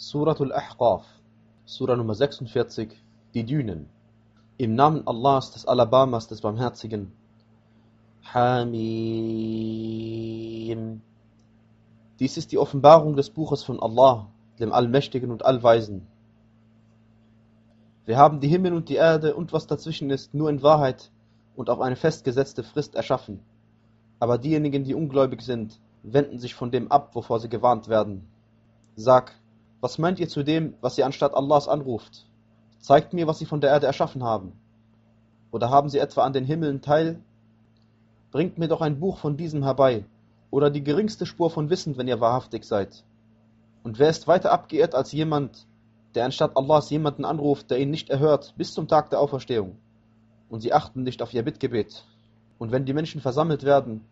Suratul Ahqaf, Surah Nummer 46, die Dünen. Im Namen Allahs, des Alabamas, des Barmherzigen. Hamim. Dies ist die Offenbarung des Buches von Allah, dem Allmächtigen und Allweisen. Wir haben die Himmel und die Erde und was dazwischen ist nur in Wahrheit und auf eine festgesetzte Frist erschaffen. Aber diejenigen, die ungläubig sind, wenden sich von dem ab, wovor sie gewarnt werden. Sag, was meint ihr zu dem, was ihr anstatt Allahs anruft? Zeigt mir, was sie von der Erde erschaffen haben. Oder haben sie etwa an den Himmeln teil? Bringt mir doch ein Buch von diesem herbei, oder die geringste Spur von Wissen, wenn ihr wahrhaftig seid. Und wer ist weiter abgeirrt als jemand, der anstatt Allahs jemanden anruft, der ihn nicht erhört, bis zum Tag der Auferstehung? Und sie achten nicht auf ihr Bittgebet. Und wenn die Menschen versammelt werden,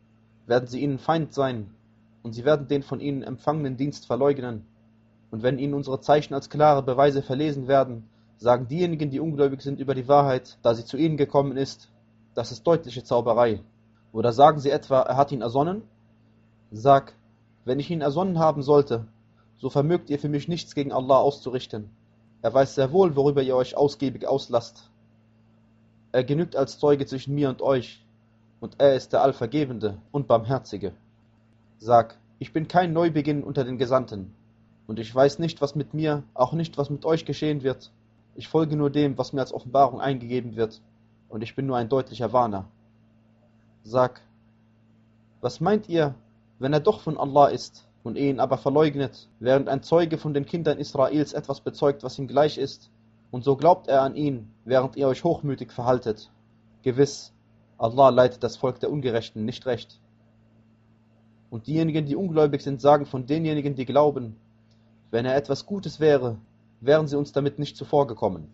werden sie ihnen Feind sein, und sie werden den von ihnen empfangenen Dienst verleugnen. Und wenn ihnen unsere Zeichen als klare Beweise verlesen werden, sagen diejenigen, die ungläubig sind, über die Wahrheit, da sie zu ihnen gekommen ist, das ist deutliche Zauberei. Oder sagen sie etwa, er hat ihn ersonnen? Sag, wenn ich ihn ersonnen haben sollte, so vermögt ihr für mich nichts gegen Allah auszurichten. Er weiß sehr wohl, worüber ihr euch ausgiebig auslasst. Er genügt als Zeuge zwischen mir und euch, und er ist der Allvergebende und Barmherzige. Sag, ich bin kein Neubeginn unter den Gesandten, und ich weiß nicht, was mit mir, auch nicht, was mit euch geschehen wird. Ich folge nur dem, was mir als Offenbarung eingegeben wird, und ich bin nur ein deutlicher Warner. Sag, was meint ihr, wenn er doch von Allah ist und ihn aber verleugnet, während ein Zeuge von den Kindern Israels etwas bezeugt, was ihm gleich ist, und so glaubt er an ihn, während ihr euch hochmütig verhaltet? Gewiss, Allah leitet das Volk der Ungerechten nicht recht. Und diejenigen, die ungläubig sind, sagen von denjenigen, die glauben, wenn er etwas Gutes wäre, wären sie uns damit nicht zuvorgekommen.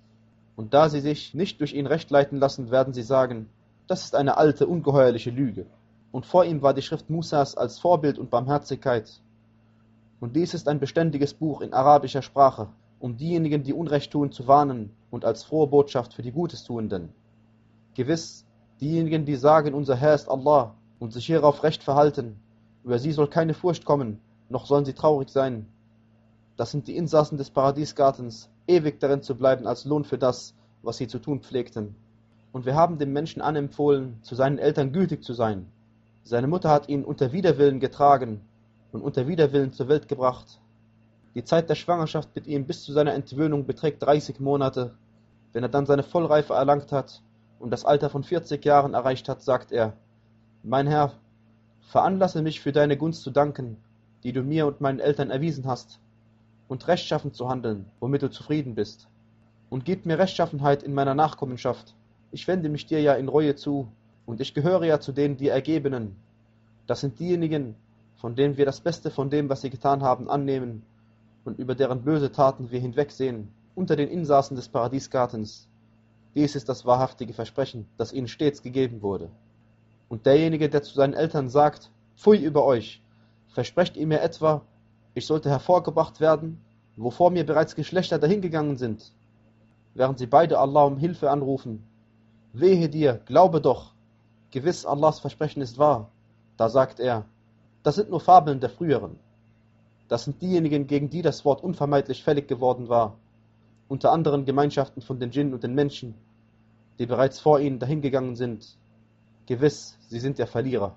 Und da sie sich nicht durch ihn recht leiten lassen, werden sie sagen, das ist eine alte, ungeheuerliche Lüge. Und vor ihm war die Schrift Musas als Vorbild und Barmherzigkeit. Und dies ist ein beständiges Buch in arabischer Sprache, um diejenigen, die Unrecht tun, zu warnen und als frohe Botschaft für die Gutestuenden. Gewiss, diejenigen, die sagen, unser Herr ist Allah und sich hierauf recht verhalten, über sie soll keine Furcht kommen, noch sollen sie traurig sein, das sind die Insassen des Paradiesgartens, ewig darin zu bleiben als Lohn für das, was sie zu tun pflegten. Und wir haben dem Menschen anempfohlen, zu seinen Eltern gütig zu sein. Seine Mutter hat ihn unter Widerwillen getragen und unter Widerwillen zur Welt gebracht. Die Zeit der Schwangerschaft mit ihm bis zu seiner Entwöhnung beträgt 30 Monate. Wenn er dann seine Vollreife erlangt hat und das Alter von 40 Jahren erreicht hat, sagt er, Mein Herr, veranlasse mich für deine Gunst zu danken, die du mir und meinen Eltern erwiesen hast und rechtschaffen zu handeln, womit du zufrieden bist. Und gib mir Rechtschaffenheit in meiner Nachkommenschaft. Ich wende mich dir ja in Reue zu, und ich gehöre ja zu den dir Ergebenen. Das sind diejenigen, von denen wir das Beste von dem, was sie getan haben, annehmen und über deren böse Taten wir hinwegsehen, unter den Insassen des Paradiesgartens. Dies ist das wahrhaftige Versprechen, das ihnen stets gegeben wurde. Und derjenige, der zu seinen Eltern sagt, Pfui über euch, versprecht ihr mir etwa, ich sollte hervorgebracht werden, wovor mir bereits Geschlechter dahingegangen sind, während sie beide Allah um Hilfe anrufen. Wehe dir, glaube doch, gewiss Allahs Versprechen ist wahr. Da sagt er, das sind nur Fabeln der früheren. Das sind diejenigen, gegen die das Wort unvermeidlich fällig geworden war, unter anderen Gemeinschaften von den Djinn und den Menschen, die bereits vor ihnen dahingegangen sind. Gewiss, sie sind der Verlierer.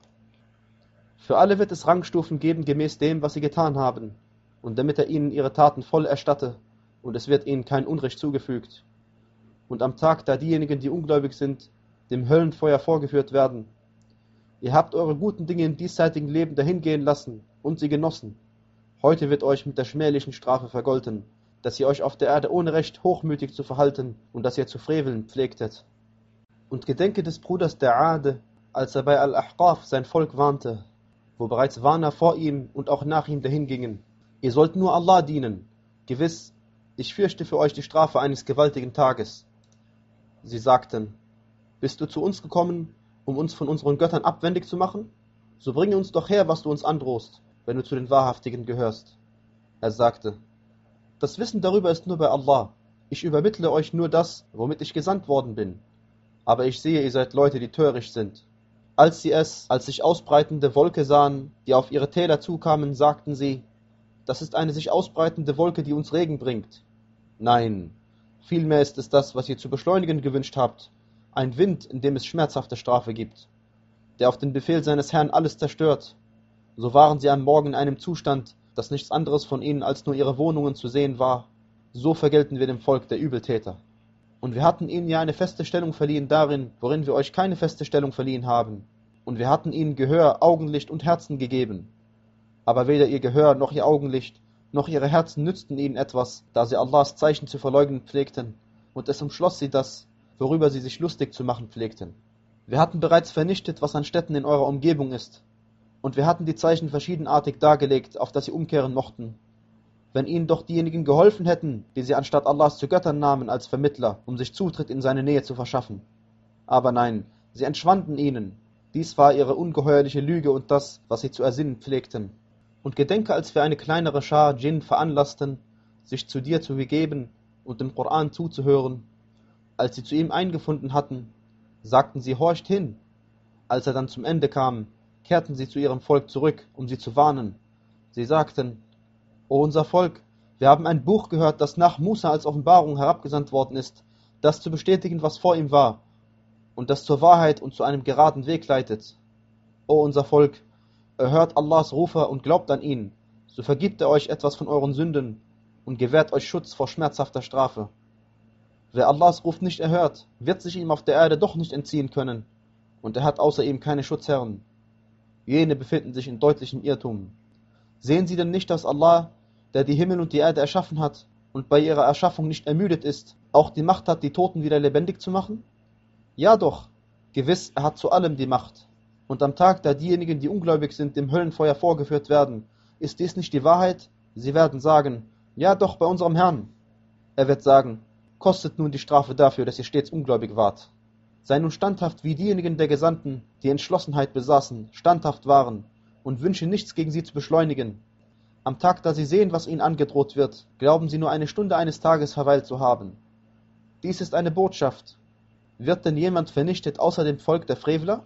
Für alle wird es Rangstufen geben gemäß dem, was sie getan haben, und damit er ihnen ihre Taten voll erstatte, und es wird ihnen kein Unrecht zugefügt. Und am Tag, da diejenigen, die ungläubig sind, dem Höllenfeuer vorgeführt werden. Ihr habt eure guten Dinge im diesseitigen Leben dahingehen lassen und sie genossen. Heute wird euch mit der schmählichen Strafe vergolten, dass ihr euch auf der Erde ohne Recht hochmütig zu verhalten und dass ihr zu freveln pflegtet. Und gedenke des Bruders der Ade, als er bei Al-Ahqaf sein Volk warnte, wo bereits Warner vor ihm und auch nach ihm dahingingen. Ihr sollt nur Allah dienen. Gewiss, ich fürchte für euch die Strafe eines gewaltigen Tages. Sie sagten, bist du zu uns gekommen, um uns von unseren Göttern abwendig zu machen? So bringe uns doch her, was du uns androhst, wenn du zu den Wahrhaftigen gehörst. Er sagte, das Wissen darüber ist nur bei Allah. Ich übermittle euch nur das, womit ich gesandt worden bin. Aber ich sehe, ihr seid Leute, die töricht sind. Als sie es als sich ausbreitende Wolke sahen, die auf ihre Täler zukamen, sagten sie, das ist eine sich ausbreitende Wolke, die uns Regen bringt. Nein, vielmehr ist es das, was ihr zu beschleunigen gewünscht habt, ein Wind, in dem es schmerzhafte Strafe gibt, der auf den Befehl seines Herrn alles zerstört. So waren sie am Morgen in einem Zustand, dass nichts anderes von ihnen als nur ihre Wohnungen zu sehen war. So vergelten wir dem Volk der Übeltäter. Und wir hatten ihnen ja eine feste Stellung verliehen darin, worin wir euch keine feste Stellung verliehen haben. Und wir hatten ihnen Gehör, Augenlicht und Herzen gegeben. Aber weder ihr Gehör noch ihr Augenlicht noch ihre Herzen nützten ihnen etwas, da sie Allahs Zeichen zu verleugnen pflegten, und es umschloss sie das, worüber sie sich lustig zu machen pflegten. Wir hatten bereits vernichtet, was an Städten in eurer Umgebung ist, und wir hatten die Zeichen verschiedenartig dargelegt, auf dass sie umkehren mochten. Wenn ihnen doch diejenigen geholfen hätten, die sie anstatt Allahs zu Göttern nahmen als Vermittler, um sich Zutritt in seine Nähe zu verschaffen. Aber nein, sie entschwanden ihnen. Dies war ihre ungeheuerliche Lüge und das, was sie zu ersinnen pflegten. Und gedenke, als wir eine kleinere Schar Djinn veranlassten, sich zu dir zu begeben und dem Koran zuzuhören. Als sie zu ihm eingefunden hatten, sagten sie, horcht hin. Als er dann zum Ende kam, kehrten sie zu ihrem Volk zurück, um sie zu warnen. Sie sagten, O unser Volk, wir haben ein Buch gehört, das nach Musa als Offenbarung herabgesandt worden ist, das zu bestätigen, was vor ihm war, und das zur Wahrheit und zu einem geraden Weg leitet. O unser Volk, erhört Allahs Rufer und glaubt an ihn, so vergibt er euch etwas von euren Sünden und gewährt euch Schutz vor schmerzhafter Strafe. Wer Allahs Ruf nicht erhört, wird sich ihm auf der Erde doch nicht entziehen können, und er hat außer ihm keine Schutzherren jene befinden sich in deutlichem Irrtum. Sehen sie denn nicht, dass Allah, der die Himmel und die Erde erschaffen hat und bei ihrer Erschaffung nicht ermüdet ist, auch die Macht hat, die Toten wieder lebendig zu machen? Ja doch, gewiss, er hat zu allem die Macht. Und am Tag, da diejenigen, die ungläubig sind, dem Höllenfeuer vorgeführt werden, ist dies nicht die Wahrheit? Sie werden sagen, ja doch, bei unserem Herrn. Er wird sagen, kostet nun die Strafe dafür, dass ihr stets ungläubig wart. Sei nun standhaft wie diejenigen der Gesandten, die Entschlossenheit besaßen, standhaft waren, und wünsche nichts gegen sie zu beschleunigen. Am Tag, da sie sehen, was ihnen angedroht wird, glauben sie nur eine Stunde eines Tages verweilt zu haben. Dies ist eine Botschaft. Wird denn jemand vernichtet außer dem Volk der Frevler?